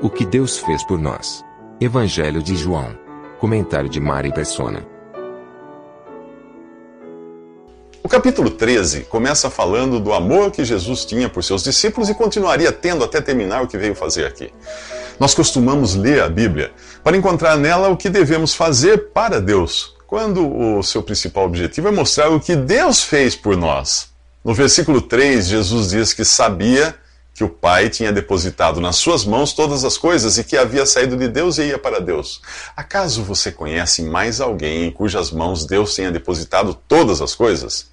O que Deus fez por nós. Evangelho de João. Comentário de Mari Persona. O capítulo 13 começa falando do amor que Jesus tinha por seus discípulos e continuaria tendo até terminar o que veio fazer aqui. Nós costumamos ler a Bíblia para encontrar nela o que devemos fazer para Deus, quando o seu principal objetivo é mostrar o que Deus fez por nós. No versículo 3, Jesus diz que sabia que o Pai tinha depositado nas suas mãos todas as coisas e que havia saído de Deus e ia para Deus. Acaso você conhece mais alguém em cujas mãos Deus tenha depositado todas as coisas?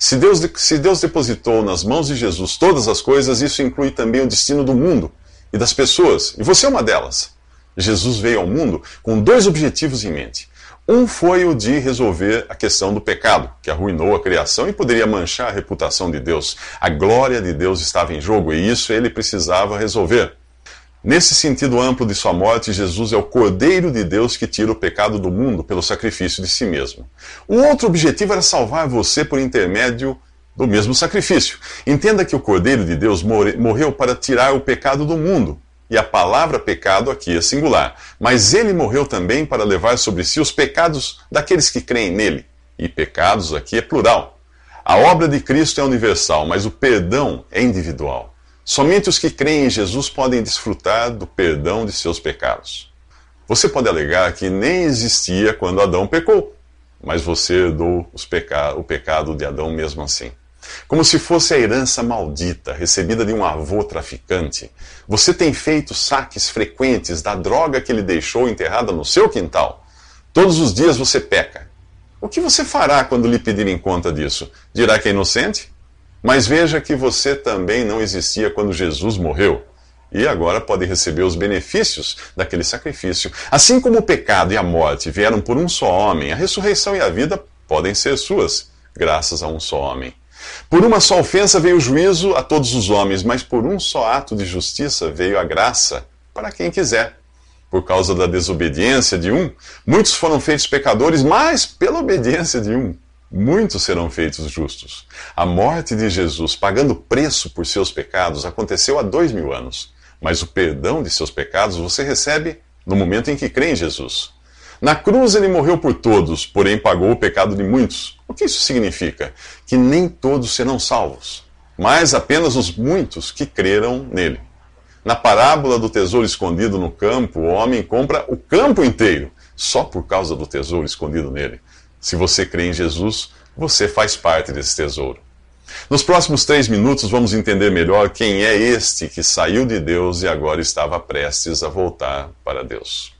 Se Deus, se Deus depositou nas mãos de Jesus todas as coisas, isso inclui também o destino do mundo e das pessoas, e você é uma delas. Jesus veio ao mundo com dois objetivos em mente. Um foi o de resolver a questão do pecado, que arruinou a criação e poderia manchar a reputação de Deus. A glória de Deus estava em jogo e isso ele precisava resolver. Nesse sentido amplo de sua morte, Jesus é o Cordeiro de Deus que tira o pecado do mundo pelo sacrifício de si mesmo. O outro objetivo era salvar você por intermédio do mesmo sacrifício. Entenda que o Cordeiro de Deus morreu para tirar o pecado do mundo. E a palavra pecado aqui é singular. Mas ele morreu também para levar sobre si os pecados daqueles que creem nele. E pecados aqui é plural. A obra de Cristo é universal, mas o perdão é individual. Somente os que creem em Jesus podem desfrutar do perdão de seus pecados. Você pode alegar que nem existia quando Adão pecou, mas você herdou peca o pecado de Adão mesmo assim. Como se fosse a herança maldita recebida de um avô traficante, você tem feito saques frequentes da droga que ele deixou enterrada no seu quintal. Todos os dias você peca. O que você fará quando lhe pedirem conta disso? Dirá que é inocente? Mas veja que você também não existia quando Jesus morreu. E agora pode receber os benefícios daquele sacrifício. Assim como o pecado e a morte vieram por um só homem, a ressurreição e a vida podem ser suas, graças a um só homem. Por uma só ofensa veio o juízo a todos os homens, mas por um só ato de justiça veio a graça para quem quiser. Por causa da desobediência de um, muitos foram feitos pecadores, mas pela obediência de um, muitos serão feitos justos. A morte de Jesus, pagando preço por seus pecados, aconteceu há dois mil anos. Mas o perdão de seus pecados você recebe no momento em que crê em Jesus. Na cruz ele morreu por todos, porém pagou o pecado de muitos. O que isso significa? Que nem todos serão salvos, mas apenas os muitos que creram nele. Na parábola do tesouro escondido no campo, o homem compra o campo inteiro, só por causa do tesouro escondido nele. Se você crê em Jesus, você faz parte desse tesouro. Nos próximos três minutos, vamos entender melhor quem é este que saiu de Deus e agora estava prestes a voltar para Deus.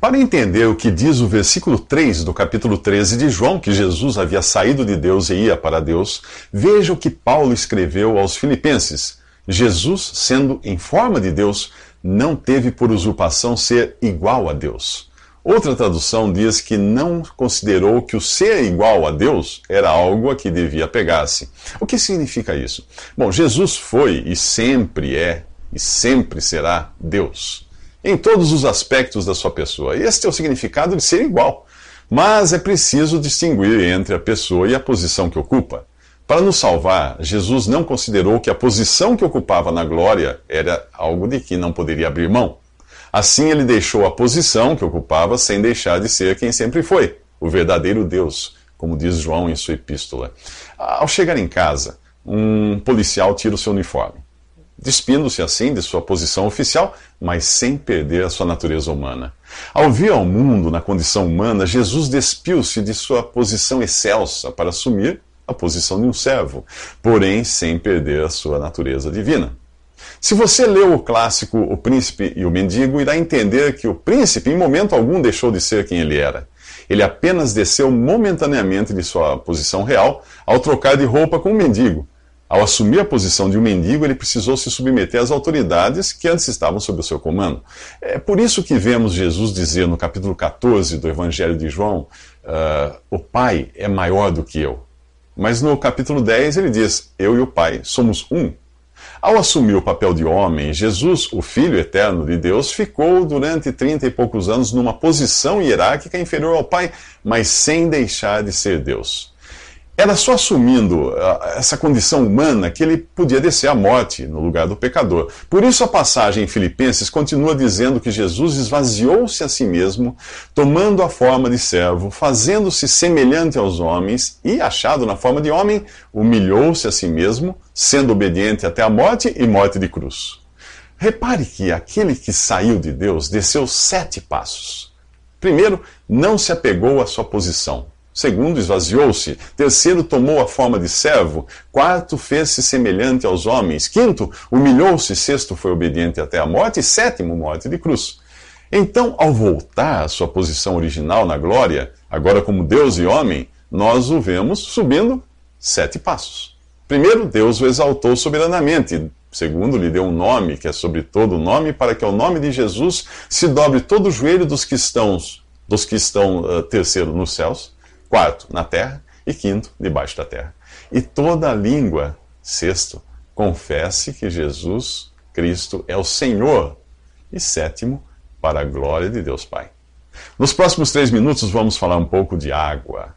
Para entender o que diz o versículo 3 do capítulo 13 de João, que Jesus havia saído de Deus e ia para Deus, veja o que Paulo escreveu aos Filipenses. Jesus, sendo em forma de Deus, não teve por usurpação ser igual a Deus Outra tradução diz que não considerou que o ser igual a Deus era algo a que devia pegar-se. O que significa isso? Bom, Jesus foi e sempre é e sempre será Deus, em todos os aspectos da sua pessoa. Este é o significado de ser igual. Mas é preciso distinguir entre a pessoa e a posição que ocupa. Para nos salvar, Jesus não considerou que a posição que ocupava na glória era algo de que não poderia abrir mão. Assim ele deixou a posição que ocupava sem deixar de ser quem sempre foi, o verdadeiro Deus, como diz João em sua epístola. Ao chegar em casa, um policial tira o seu uniforme, despindo-se assim de sua posição oficial, mas sem perder a sua natureza humana. Ao vir ao mundo na condição humana, Jesus despiu-se de sua posição excelsa para assumir a posição de um servo, porém sem perder a sua natureza divina. Se você leu o clássico O Príncipe e o Mendigo, irá entender que o príncipe, em momento algum, deixou de ser quem ele era. Ele apenas desceu momentaneamente de sua posição real ao trocar de roupa com um mendigo. Ao assumir a posição de um mendigo, ele precisou se submeter às autoridades que antes estavam sob o seu comando. É por isso que vemos Jesus dizer no capítulo 14 do Evangelho de João: uh, O Pai é maior do que eu. Mas no capítulo 10 ele diz: Eu e o Pai somos um. Ao assumir o papel de homem, Jesus, o Filho eterno de Deus, ficou durante trinta e poucos anos numa posição hierárquica inferior ao Pai, mas sem deixar de ser Deus. Era só assumindo ah, essa condição humana que ele podia descer à morte no lugar do pecador. Por isso a passagem em Filipenses continua dizendo que Jesus esvaziou-se a si mesmo, tomando a forma de servo, fazendo-se semelhante aos homens e, achado na forma de homem, humilhou-se a si mesmo, sendo obediente até a morte e morte de cruz. Repare que aquele que saiu de Deus desceu sete passos. Primeiro, não se apegou à sua posição. Segundo, esvaziou-se. Terceiro, tomou a forma de servo. Quarto, fez-se semelhante aos homens. Quinto, humilhou-se. Sexto, foi obediente até a morte. E sétimo, morte de cruz. Então, ao voltar à sua posição original na glória, agora como Deus e homem, nós o vemos subindo sete passos. Primeiro, Deus o exaltou soberanamente. Segundo, lhe deu um nome, que é sobre todo nome, para que ao nome de Jesus se dobre todo o joelho dos que estão, dos que estão uh, terceiro, nos céus Quarto, na terra. E quinto, debaixo da terra. E toda língua, sexto, confesse que Jesus Cristo é o Senhor. E sétimo, para a glória de Deus Pai. Nos próximos três minutos vamos falar um pouco de água.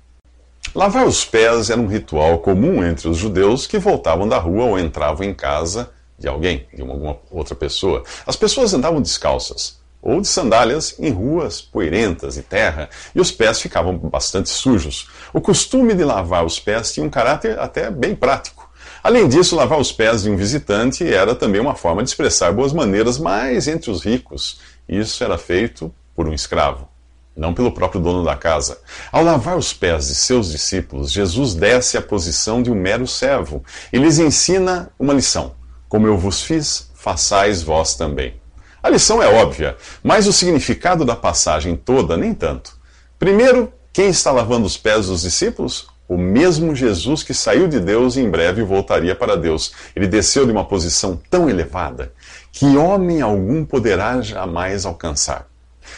Lavar os pés era um ritual comum entre os judeus que voltavam da rua ou entravam em casa de alguém, de alguma outra pessoa. As pessoas andavam descalças ou de sandálias em ruas poeirentas e terra, e os pés ficavam bastante sujos. O costume de lavar os pés tinha um caráter até bem prático. Além disso, lavar os pés de um visitante era também uma forma de expressar boas maneiras, mas entre os ricos, isso era feito por um escravo, não pelo próprio dono da casa. Ao lavar os pés de seus discípulos, Jesus desce à posição de um mero servo e lhes ensina uma lição: Como eu vos fiz, façais vós também. A lição é óbvia, mas o significado da passagem toda nem tanto. Primeiro, quem está lavando os pés dos discípulos? O mesmo Jesus que saiu de Deus e em breve voltaria para Deus. Ele desceu de uma posição tão elevada que homem algum poderá jamais alcançar.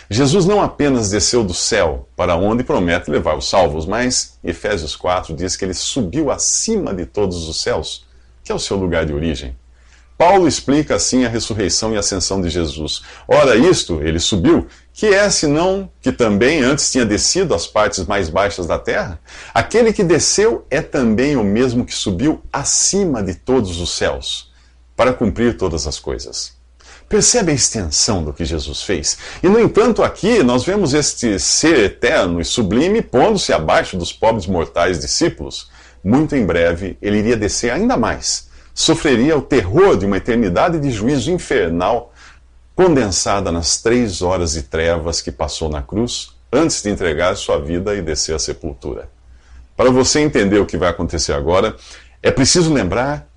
Jesus não apenas desceu do céu, para onde promete levar os salvos, mas Efésios 4 diz que ele subiu acima de todos os céus, que é o seu lugar de origem. Paulo explica assim a ressurreição e ascensão de Jesus. Ora, isto, ele subiu, que é senão que também antes tinha descido às partes mais baixas da terra? Aquele que desceu é também o mesmo que subiu acima de todos os céus, para cumprir todas as coisas. Percebe a extensão do que Jesus fez? E, no entanto, aqui nós vemos este ser eterno e sublime pondo-se abaixo dos pobres mortais discípulos. Muito em breve ele iria descer ainda mais sofreria o terror de uma eternidade de juízo infernal condensada nas três horas de trevas que passou na cruz antes de entregar sua vida e descer à sepultura. Para você entender o que vai acontecer agora, é preciso lembrar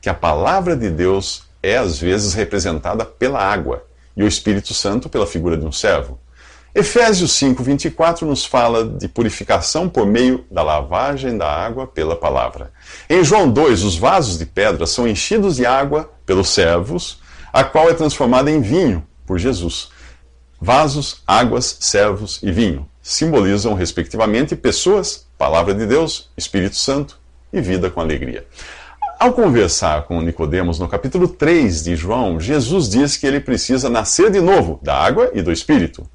que a palavra de Deus é às vezes representada pela água e o Espírito Santo pela figura de um servo. Efésios 5:24 nos fala de purificação por meio da lavagem da água pela palavra. Em João 2, os vasos de pedra são enchidos de água pelos servos, a qual é transformada em vinho por Jesus. Vasos, águas, servos e vinho simbolizam, respectivamente, pessoas, palavra de Deus, Espírito Santo e vida com alegria. Ao conversar com Nicodemos no capítulo 3 de João, Jesus diz que ele precisa nascer de novo da água e do Espírito.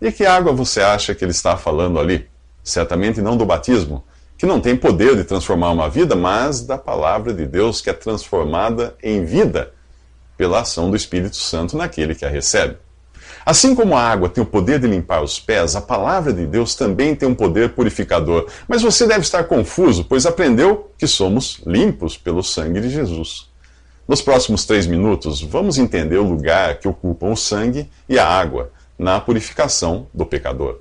E que água você acha que ele está falando ali? Certamente não do batismo, que não tem poder de transformar uma vida, mas da palavra de Deus que é transformada em vida pela ação do Espírito Santo naquele que a recebe. Assim como a água tem o poder de limpar os pés, a palavra de Deus também tem um poder purificador. Mas você deve estar confuso, pois aprendeu que somos limpos pelo sangue de Jesus. Nos próximos três minutos, vamos entender o lugar que ocupam o sangue e a água na purificação do pecador.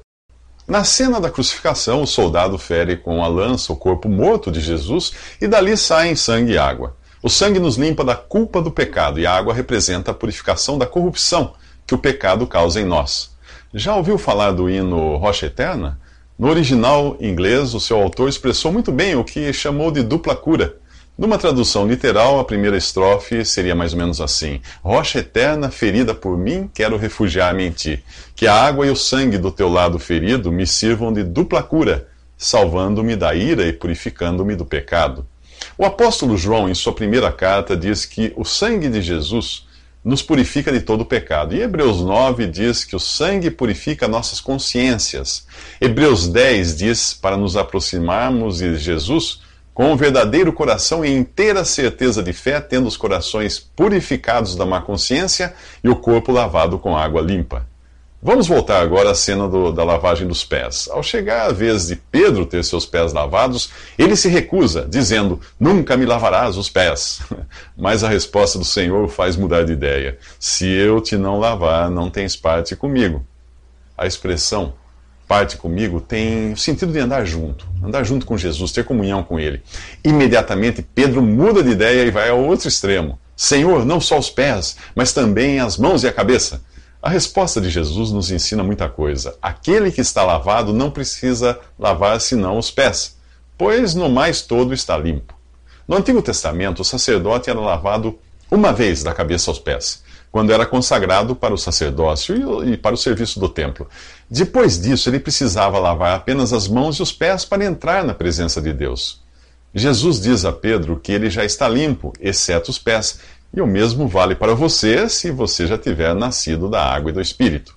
Na cena da crucificação, o soldado fere com a lança o corpo morto de Jesus e dali saem sangue e água. O sangue nos limpa da culpa do pecado e a água representa a purificação da corrupção que o pecado causa em nós. Já ouviu falar do hino Rocha Eterna? No original inglês, o seu autor expressou muito bem o que chamou de dupla cura. Numa tradução literal, a primeira estrofe seria mais ou menos assim: Rocha eterna, ferida por mim, quero refugiar-me em ti. Que a água e o sangue do teu lado ferido me sirvam de dupla cura, salvando-me da ira e purificando-me do pecado. O apóstolo João, em sua primeira carta, diz que o sangue de Jesus nos purifica de todo pecado. E Hebreus 9 diz que o sangue purifica nossas consciências. Hebreus 10 diz para nos aproximarmos de Jesus com um verdadeiro coração e inteira certeza de fé, tendo os corações purificados da má consciência e o corpo lavado com água limpa. Vamos voltar agora à cena do, da lavagem dos pés. Ao chegar a vez de Pedro ter seus pés lavados, ele se recusa, dizendo: Nunca me lavarás os pés. Mas a resposta do Senhor o faz mudar de ideia: Se eu te não lavar, não tens parte comigo. A expressão parte comigo tem o sentido de andar junto, andar junto com Jesus, ter comunhão com Ele. Imediatamente Pedro muda de ideia e vai ao outro extremo: Senhor, não só os pés, mas também as mãos e a cabeça. A resposta de Jesus nos ensina muita coisa. Aquele que está lavado não precisa lavar senão os pés, pois no mais todo está limpo. No Antigo Testamento, o sacerdote era lavado uma vez da cabeça aos pés, quando era consagrado para o sacerdócio e para o serviço do templo. Depois disso, ele precisava lavar apenas as mãos e os pés para entrar na presença de Deus. Jesus diz a Pedro que ele já está limpo, exceto os pés, e o mesmo vale para você se você já tiver nascido da água e do Espírito.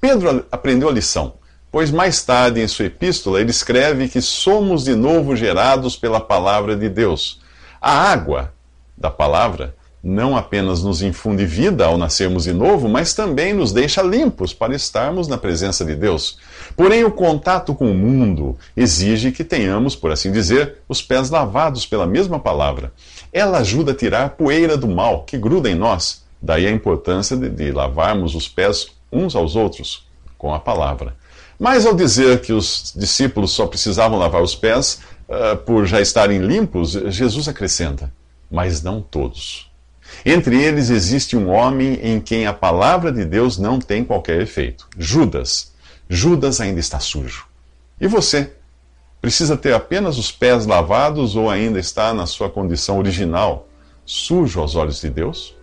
Pedro aprendeu a lição, pois mais tarde em sua epístola ele escreve que somos de novo gerados pela palavra de Deus. A água da palavra não apenas nos infunde vida ao nascermos de novo, mas também nos deixa limpos para estarmos na presença de Deus. Porém, o contato com o mundo exige que tenhamos, por assim dizer, os pés lavados pela mesma palavra. Ela ajuda a tirar a poeira do mal que gruda em nós. Daí a importância de, de lavarmos os pés uns aos outros com a palavra. Mas ao dizer que os discípulos só precisavam lavar os pés uh, por já estarem limpos, Jesus acrescenta: mas não todos. Entre eles existe um homem em quem a palavra de Deus não tem qualquer efeito: Judas. Judas ainda está sujo. E você? Precisa ter apenas os pés lavados ou ainda está na sua condição original, sujo aos olhos de Deus?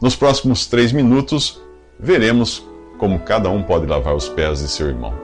Nos próximos três minutos, veremos como cada um pode lavar os pés de seu irmão.